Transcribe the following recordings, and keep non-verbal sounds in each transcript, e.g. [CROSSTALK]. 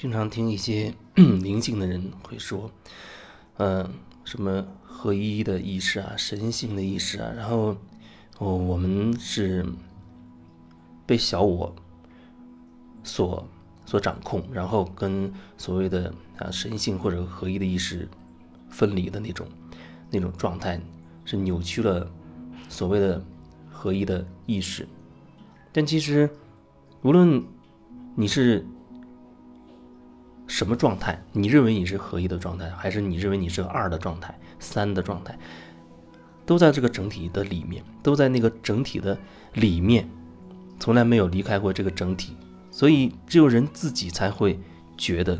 经常听一些 [CLEARS THROAT] 灵性的人会说，嗯，什么合一的意识啊，神性的意识啊，然后哦，我们是被小我所所掌控，然后跟所谓的啊神性或者合一的意识分离的那种那种状态，是扭曲了所谓的合一的意识。但其实，无论你是什么状态，你认为你是合一的状态，还是你认为你是个二的状态、三的状态，都在这个整体的里面，都在那个整体的里面，从来没有离开过这个整体。所以，只有人自己才会觉得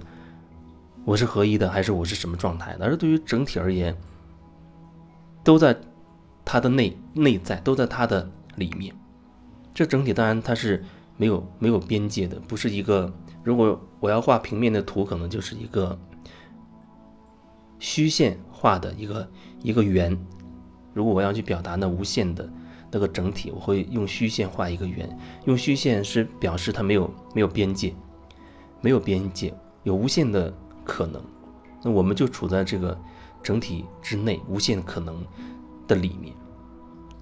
我是合一的，还是我是什么状态的。而对于整体而言，都在它的内内在，都在它的里面。这整体当然它是没有没有边界的，不是一个。如果我要画平面的图，可能就是一个虚线画的一个一个圆。如果我要去表达那无限的那个整体，我会用虚线画一个圆。用虚线是表示它没有没有边界，没有边界，有无限的可能。那我们就处在这个整体之内，无限可能的里面。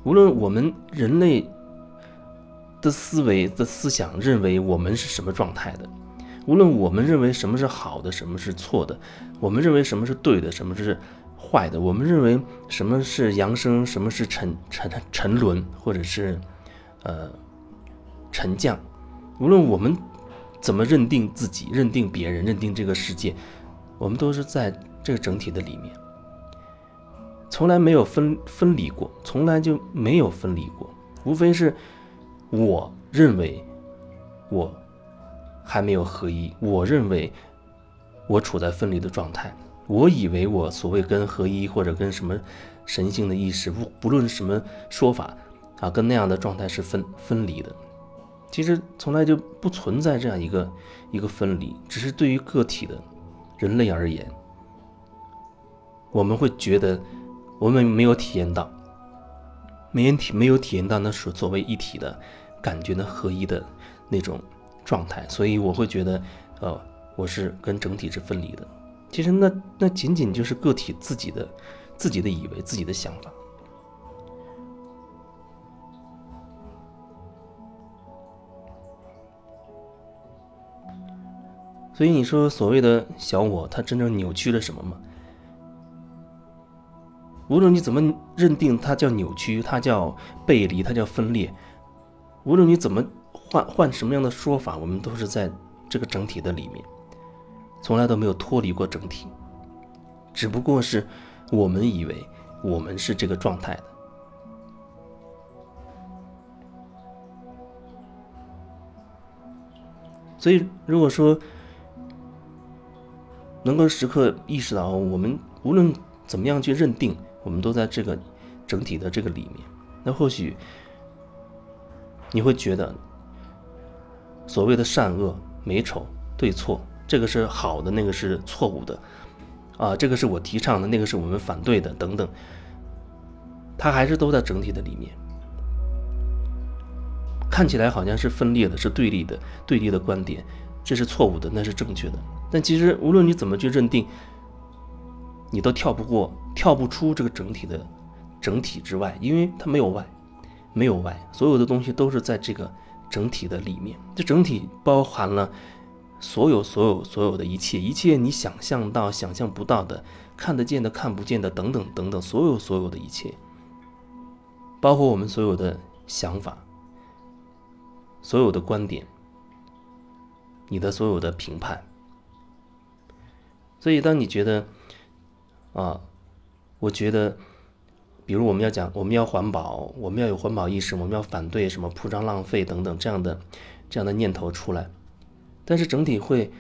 无论我们人类。的思维的思想认为我们是什么状态的？无论我们认为什么是好的，什么是错的，我们认为什么是对的，什么是坏的，我们认为什么是扬升，什么是沉沉沉沦，或者是呃沉降。无论我们怎么认定自己，认定别人，认定这个世界，我们都是在这个整体的里面，从来没有分分离过，从来就没有分离过，无非是。我认为我还没有合一，我认为我处在分离的状态。我以为我所谓跟合一或者跟什么神性的意识，不不论什么说法啊，跟那样的状态是分分离的。其实从来就不存在这样一个一个分离，只是对于个体的人类而言，我们会觉得我们没有体验到。没体没有体验到那所作为一体的感觉的合一的那种状态，所以我会觉得，呃，我是跟整体是分离的。其实那那仅仅就是个体自己的自己的以为自己的想法。所以你说所谓的小我，它真正扭曲了什么吗？无论你怎么认定它叫扭曲，它叫背离，它叫分裂，无论你怎么换换什么样的说法，我们都是在这个整体的里面，从来都没有脱离过整体，只不过是我们以为我们是这个状态的。所以，如果说能够时刻意识到，我们无论怎么样去认定。我们都在这个整体的这个里面，那或许你会觉得，所谓的善恶、美丑、对错，这个是好的，那个是错误的，啊，这个是我提倡的，那个是我们反对的，等等，它还是都在整体的里面，看起来好像是分裂的，是对立的，对立的观点，这是错误的，那是正确的，但其实无论你怎么去认定。你都跳不过，跳不出这个整体的整体之外，因为它没有外，没有外，所有的东西都是在这个整体的里面。这整体包含了所有、所有、所有的一切，一切你想象到、想象不到的、看得见的、看不见的等等等等，所有、所有的一切，包括我们所有的想法、所有的观点、你的所有的评判。所以，当你觉得，啊，我觉得，比如我们要讲，我们要环保，我们要有环保意识，我们要反对什么铺张浪费等等这样的这样的念头出来，但是整体会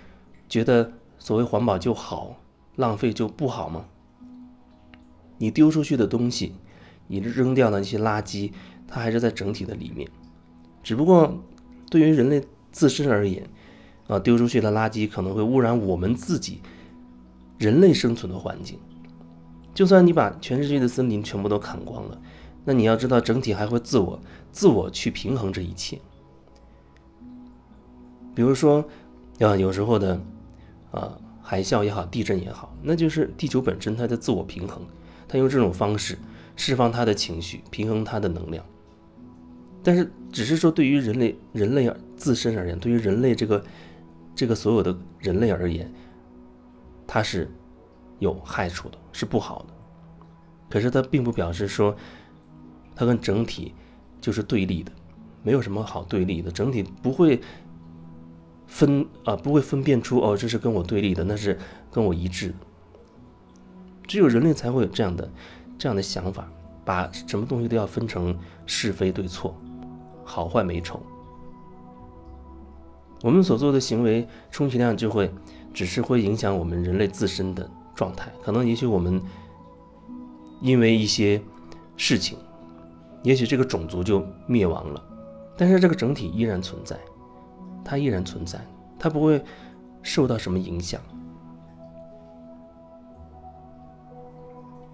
觉得所谓环保就好，浪费就不好吗？你丢出去的东西，你扔掉的一些垃圾，它还是在整体的里面，只不过对于人类自身而言，啊，丢出去的垃圾可能会污染我们自己人类生存的环境。就算你把全世界的森林全部都砍光了，那你要知道，整体还会自我自我去平衡这一切。比如说，啊，有时候的啊，海啸也好，地震也好，那就是地球本身它的自我平衡，它用这种方式释放它的情绪，平衡它的能量。但是，只是说对于人类人类自身而言，对于人类这个这个所有的人类而言，它是有害处的，是不好的。可是它并不表示说它跟整体就是对立的，没有什么好对立的，整体不会分啊，不会分辨出哦，这是跟我对立的，那是跟我一致。只有人类才会有这样的这样的想法，把什么东西都要分成是非对错。好坏美丑，我们所做的行为，充其量就会，只是会影响我们人类自身的状态。可能也许我们因为一些事情，也许这个种族就灭亡了，但是这个整体依然存在，它依然存在，它不会受到什么影响。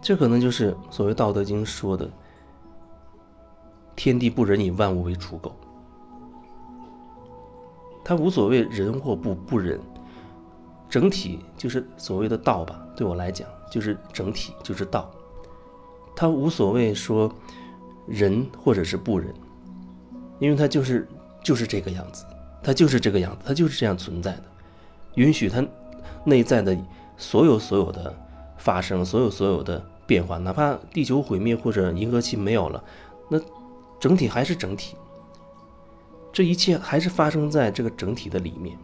这可能就是所谓《道德经》说的。天地不仁，以万物为刍狗。他无所谓仁或不不仁，整体就是所谓的道吧。对我来讲，就是整体就是道。他无所谓说仁或者是不仁，因为他就是就是这个样子，他就是这个样子，他就是这样存在的。允许他内在的所有所有的发生，所有所有的变化，哪怕地球毁灭或者银河系没有了，那。整体还是整体，这一切还是发生在这个整体的里面。